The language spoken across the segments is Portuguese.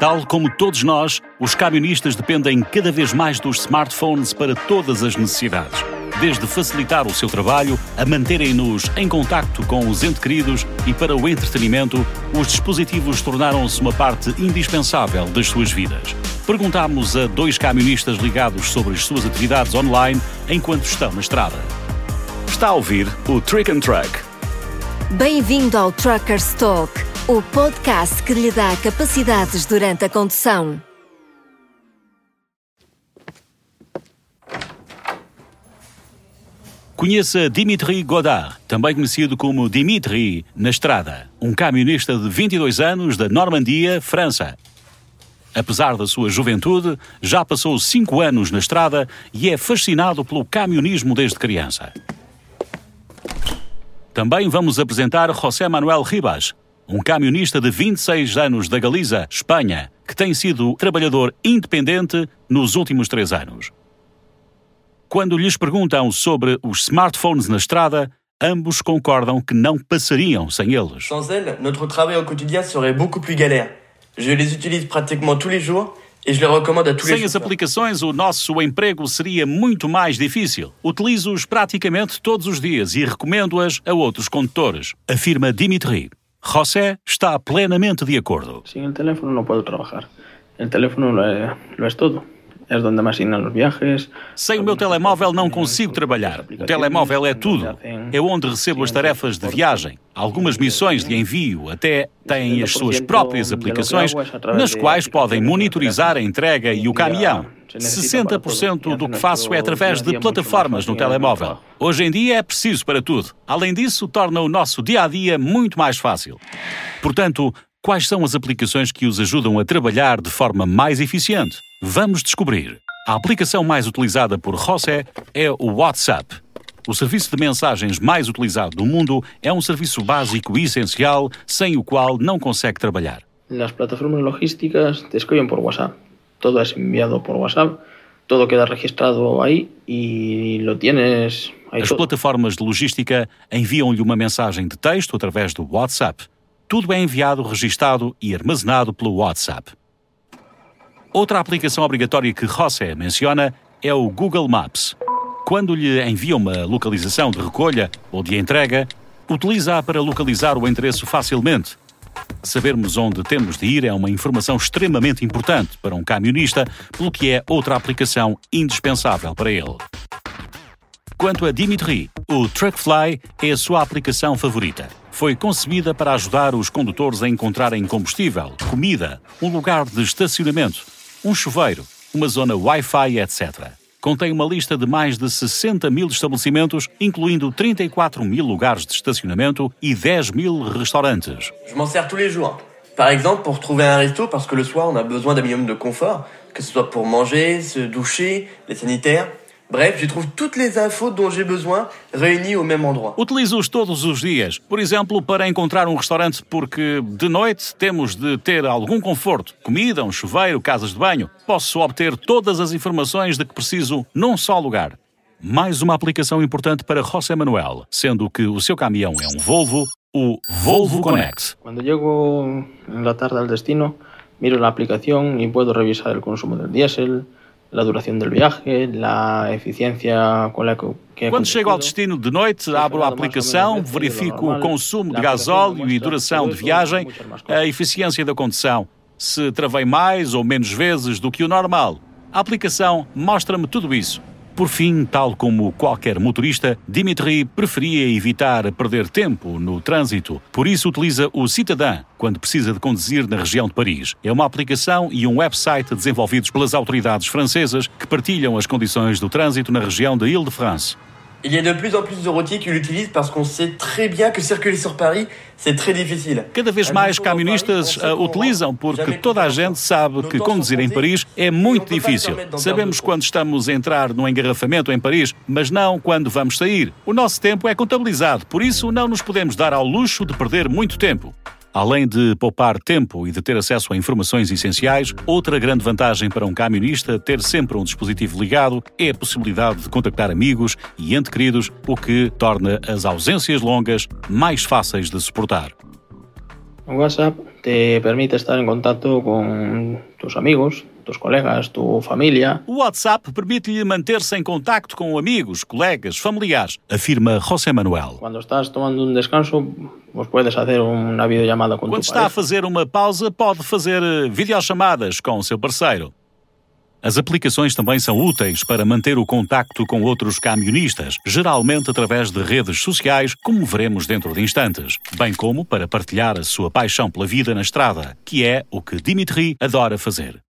Tal como todos nós, os camionistas dependem cada vez mais dos smartphones para todas as necessidades. Desde facilitar o seu trabalho, a manterem-nos em contacto com os entes queridos e para o entretenimento, os dispositivos tornaram-se uma parte indispensável das suas vidas. Perguntámos a dois camionistas ligados sobre as suas atividades online enquanto estão na estrada. Está a ouvir o Trick and Track. Bem-vindo ao Truckers Talk, o podcast que lhe dá capacidades durante a condução. Conheça Dimitri Godard, também conhecido como Dimitri na estrada, um camionista de 22 anos da Normandia, França. Apesar da sua juventude, já passou 5 anos na estrada e é fascinado pelo camionismo desde criança. Também vamos apresentar José Manuel Ribas, um camionista de 26 anos da Galiza, Espanha, que tem sido trabalhador independente nos últimos três anos. Quando lhes perguntam sobre os smartphones na estrada, ambos concordam que não passariam sem eles. Sans elles, notre travail au quotidien serait beaucoup plus galère. Je les utilise pratiquement tous les jours et je les recommande à tous les Sem as aplicações, o nosso emprego seria muito mais difícil. Utilizo-os praticamente todos os dias e recomendo-as a outros condutores, afirma Dimitri. José está plenamente de acordo. Sin el teléfono no puedo trabajar. El teléfono lo es todo. Sem o meu telemóvel não consigo trabalhar. O telemóvel é tudo. É onde recebo as tarefas de viagem. Algumas missões de envio até têm as suas próprias aplicações, nas quais podem monitorizar a entrega e o caminhão. 60% do que faço é através de plataformas no telemóvel. Hoje em dia é preciso para tudo. Além disso, torna o nosso dia a dia muito mais fácil. Portanto, quais são as aplicações que os ajudam a trabalhar de forma mais eficiente? Vamos descobrir. A aplicação mais utilizada por José é o WhatsApp. O serviço de mensagens mais utilizado do mundo é um serviço básico e essencial sem o qual não consegue trabalhar. Las plataformas logísticas te escriben por WhatsApp. Todo es enviado por WhatsApp. Todo queda registrado ahí y lo tienes As todo. plataformas de logística enviam-lhe uma mensagem de texto através do WhatsApp. Tudo é enviado, registado e armazenado pelo WhatsApp. Outra aplicação obrigatória que José menciona é o Google Maps. Quando lhe envia uma localização de recolha ou de entrega, utiliza-a para localizar o endereço facilmente. Sabermos onde temos de ir é uma informação extremamente importante para um camionista, pelo que é outra aplicação indispensável para ele. Quanto a Dimitri, o Truckfly é a sua aplicação favorita. Foi concebida para ajudar os condutores a encontrarem combustível, comida, um lugar de estacionamento, um chuveiro, uma zona Wi-Fi, etc. Contém uma lista de mais de 60 mil estabelecimentos, incluindo 34 mil lugares de estacionamento e 10 mil restaurantes. Je m'en sers tous les jours. Par exemple, pour trouver un resto, parce que le soir, on a besoin d'un minimum de confort, que ce soit pour manger, se doucher, les sanitaires. Bref, j'y trouve toutes les infos dont j'ai besoin réunies au même endroit. Utilizo-os todos os dias, por exemplo, para encontrar um restaurante, porque de noite temos de ter algum conforto, comida, um chuveiro, casas de banho. Posso obter todas as informações de que preciso num só lugar. Mais uma aplicação importante para José Manuel, sendo que o seu caminhão é um Volvo, o Volvo Connect. Cuando llego en la tarde al destino, miro la aplicación y puedo revisar el consumo del diésel, la duración del viaje, la eficiencia que Quando chego ao destino de noite, abro a aplicação, verifico o consumo de gasóleo e duração de viagem, a eficiência da condução, se travei mais ou menos vezes do que o normal. A aplicação mostra-me tudo isso. Por fim, tal como qualquer motorista, Dimitri preferia evitar perder tempo no trânsito. Por isso, utiliza o Citadin quando precisa de conduzir na região de Paris. É uma aplicação e um website desenvolvidos pelas autoridades francesas que partilham as condições do trânsito na região de Île-de-France. Il y a de plus en plus de routiers qui l'utilisent parce qu'on sait très bien que circuler sur Paris, c'est très difficile. Cada vez mais caministas a utilizam porque toda a gente sabe que conduzir em Paris é muito difícil. Sabemos quando estamos a entrar no engarrafamento em Paris, mas não quando vamos sair. O nosso tempo é contabilizado, por isso não nos podemos dar ao luxo de perder muito tempo. Além de poupar tempo e de ter acesso a informações essenciais, outra grande vantagem para um camionista ter sempre um dispositivo ligado é a possibilidade de contactar amigos e entes queridos, o que torna as ausências longas mais fáceis de suportar. WhatsApp te permite estar en contacto con tus amigos, tus colegas, tu familia. O WhatsApp permite-lhe manter-se em contacto com amigos, colegas, familiares, afirma José Manuel. Cuando estás tomando un descanso, pues puedes hacer una videollamada con Quando está a pareja. fazer uma pausa, pode fazer eh, videochamadas com o seu parceiro. As aplicações também são úteis para manter o contacto com outros camionistas, geralmente através de redes sociais, como veremos dentro de instantes, bem como para partilhar a sua paixão pela vida na estrada, que é o que Dimitri adora fazer.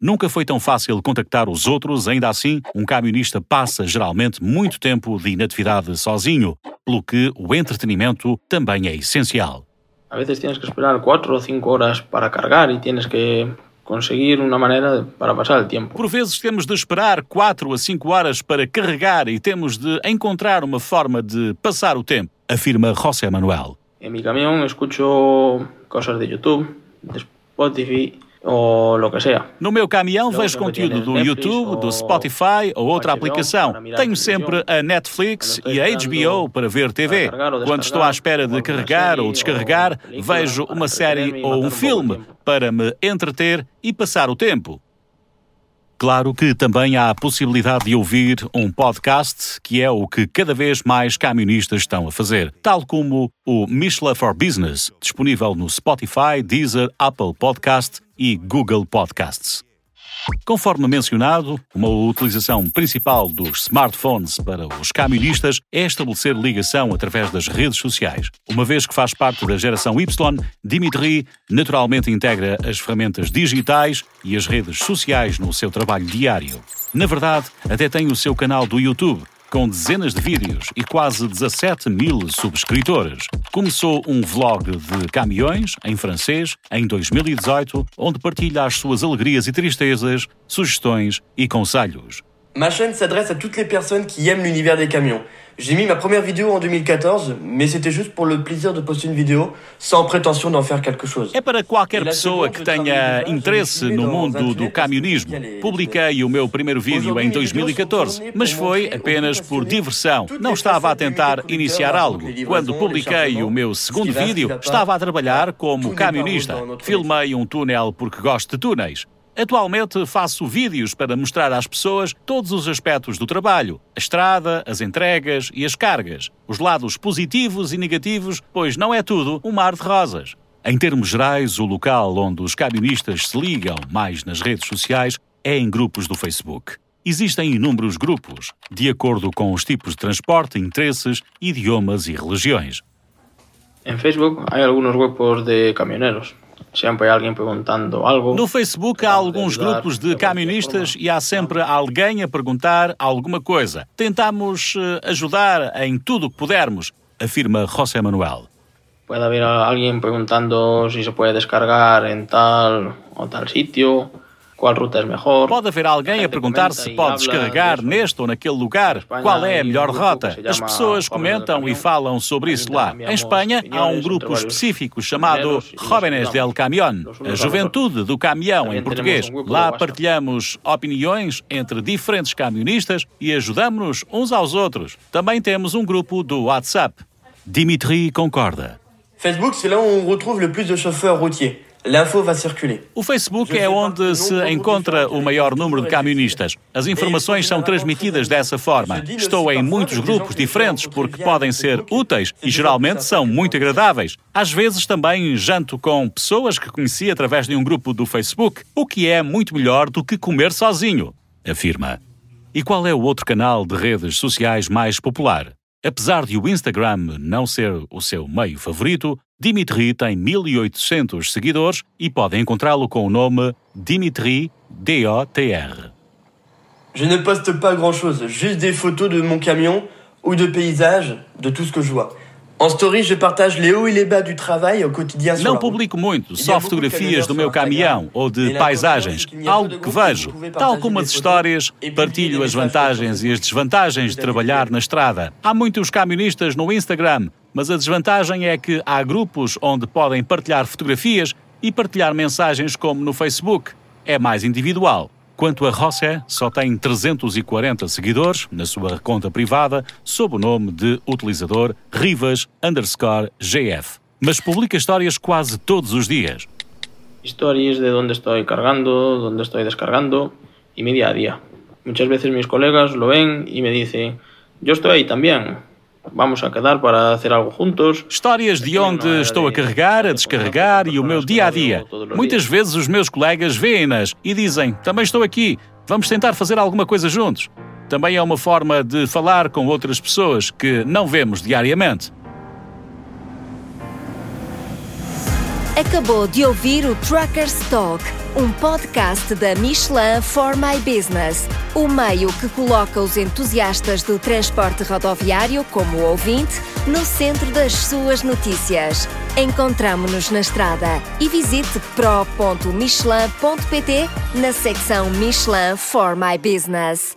Nunca foi tão fácil contactar os outros, ainda assim, um camionista passa geralmente muito tempo de inatividade sozinho, pelo que o entretenimento também é essencial. A veces tienes que esperar cuatro o cinco horas para cargar y tienes que conseguir una manera de- para pasar el tiempo. Por vezes temos de esperar 4 a 5 horas para carregar e temos de encontrar uma forma de passar o tempo, afirma José Manuel. En mi camión escucho cosas de YouTube, de Spotify o lo que sea. No meu caminhão vejo conteúdo do YouTube, do ou Spotify ou outra aplicação. Tenho sempre a Netflix e a HBO para ver TV. ou Quando estou à espera de carregar ou ou descarregar, vejo uma série ou um o filme para me entreter e passar o tempo. Claro que também há a possibilidade de ouvir um podcast, que é o que cada vez mais camionistas estão a fazer, tal como o Michelin for Business, disponível no Spotify, Deezer, Apple Podcast e Google Podcasts. Conforme mencionado, uma utilização principal dos smartphones para os camionistas é estabelecer ligação através das redes sociais. Uma vez que faz parte da geração Y, Dimitri naturalmente integra as ferramentas digitais e as redes sociais no seu trabalho diário. Na verdade, até tem o seu canal do YouTube, com dezenas de vídeos e quase 17 mil subscritores. Começou um vlog de caminhões, em francês, em 2018, onde partilha as suas alegrias e tristezas, sugestões e conselhos. Ma chaîne s'adresse à toutes les personnes qui aiment l'univers des camions. J'ai mis ma première vidéo en 2014, mais c'était juste pour le plaisir de poster une vidéo, sans prétention d'en faire quelque chose. É para qualquer pessoa que tenha interesse no mundo do camionismo. Publiquei o meu primeiro vídeo em 2014, mas foi apenas por diversão. Não estava a tentar iniciar algo. Quando publiquei o meu segundo vídeo, estava a trabalhar como camionista. Filmei um túnel porque gosto de túneis. Atualmente faço vídeos para mostrar às pessoas todos os aspectos do trabalho: a estrada, as entregas e as cargas, os lados positivos e negativos, pois não é tudo um mar de rosas. Em termos gerais, o local onde os camionistas se ligam mais nas redes sociais é em grupos do Facebook. Existem inúmeros grupos, de acordo com os tipos de transporte, interesses, idiomas e religiões. En Facebook hay algunos grupos de camioneros. Siempre hay alguien preguntando algo. No Facebook há alguns grupos de camionistas e há sempre alguém a perguntar alguma coisa. Tentamos eh, ajudar em tudo o que pudermos, afirma José Manuel. Puede haber a- alguien preguntando si se puede descargar en tal o tal sitio, cuál ruta es mejor. Pode haver alguém a perguntar se pode descarregar neste ou naquele lugar, qual é a melhor rota. As pessoas comentam e falam sobre isso lá. Em Espanha há um grupo específico chamado Jóvenes del Camión, a juventude do caminhão em português. Lá partilhamos opiniões entre diferentes camionistas e ajudamos-nos uns aos outros. Também temos um grupo do WhatsApp. Dimitri concorda. Facebook, c'est là où on retrouve le plus de chauffeurs routiers. O Facebook é onde se encontra o maior número de camionistas. As informações são transmitidas dessa forma. Estou em muitos grupos diferentes porque podem ser úteis e geralmente são muito agradáveis. Às vezes também janto com pessoas que conheci através de um grupo do Facebook, o que é muito melhor do que comer sozinho, afirma. E qual é o outro canal de redes sociais mais popular? Apesar de o Instagram não ser o seu meio favorito, Dimitri tem 1800 seguidores e podem encontrá-lo com o nome Dimitri DOTR. Je ne poste pas grand chose, juste des photos de mon camion ou de paysages, de tout ce que je vois. En story, je partage les hauts et les bas du travail au quotidien sur Não publico muito, só fotografias do meu caminhão ou de paisagens, algo que vejo. Tal como as histórias, partilho as vantagens e as desvantagens de trabalhar na estrada. Há muitos camionistas no Instagram, mas a desvantagem é que há grupos onde podem partilhar fotografias e partilhar mensagens como no Facebook. É mais individual. Quanto a José, só tem 340 seguidores na sua conta privada sob o nome de utilizador Rivas underscore GF. mas publica histórias quase todos os dias. Stories de dónde estoy cargando, dónde estoy descargando y mi a día. Muchas veces mis colegas lo ven y me dicen, yo estoy ahí también, vamos a quedar para hacer algo juntos. Histórias de onde estou a carregar, a descarregar e o meu dia a dia. Muitas vezes os meus colegas veem-nas e dizem: Também estou aqui, vamos tentar fazer alguma coisa juntos. Também é uma forma de falar com outras pessoas que não vemos diariamente. Acabou de ouvir o Truckers Talk, um podcast da Michelin for My Business, o meio que coloca os entusiastas do transporte rodoviário como ouvinte no centro das suas notícias. Encontramo-nos na estrada e visite pro.michelin.pt na secção Michelin for My Business.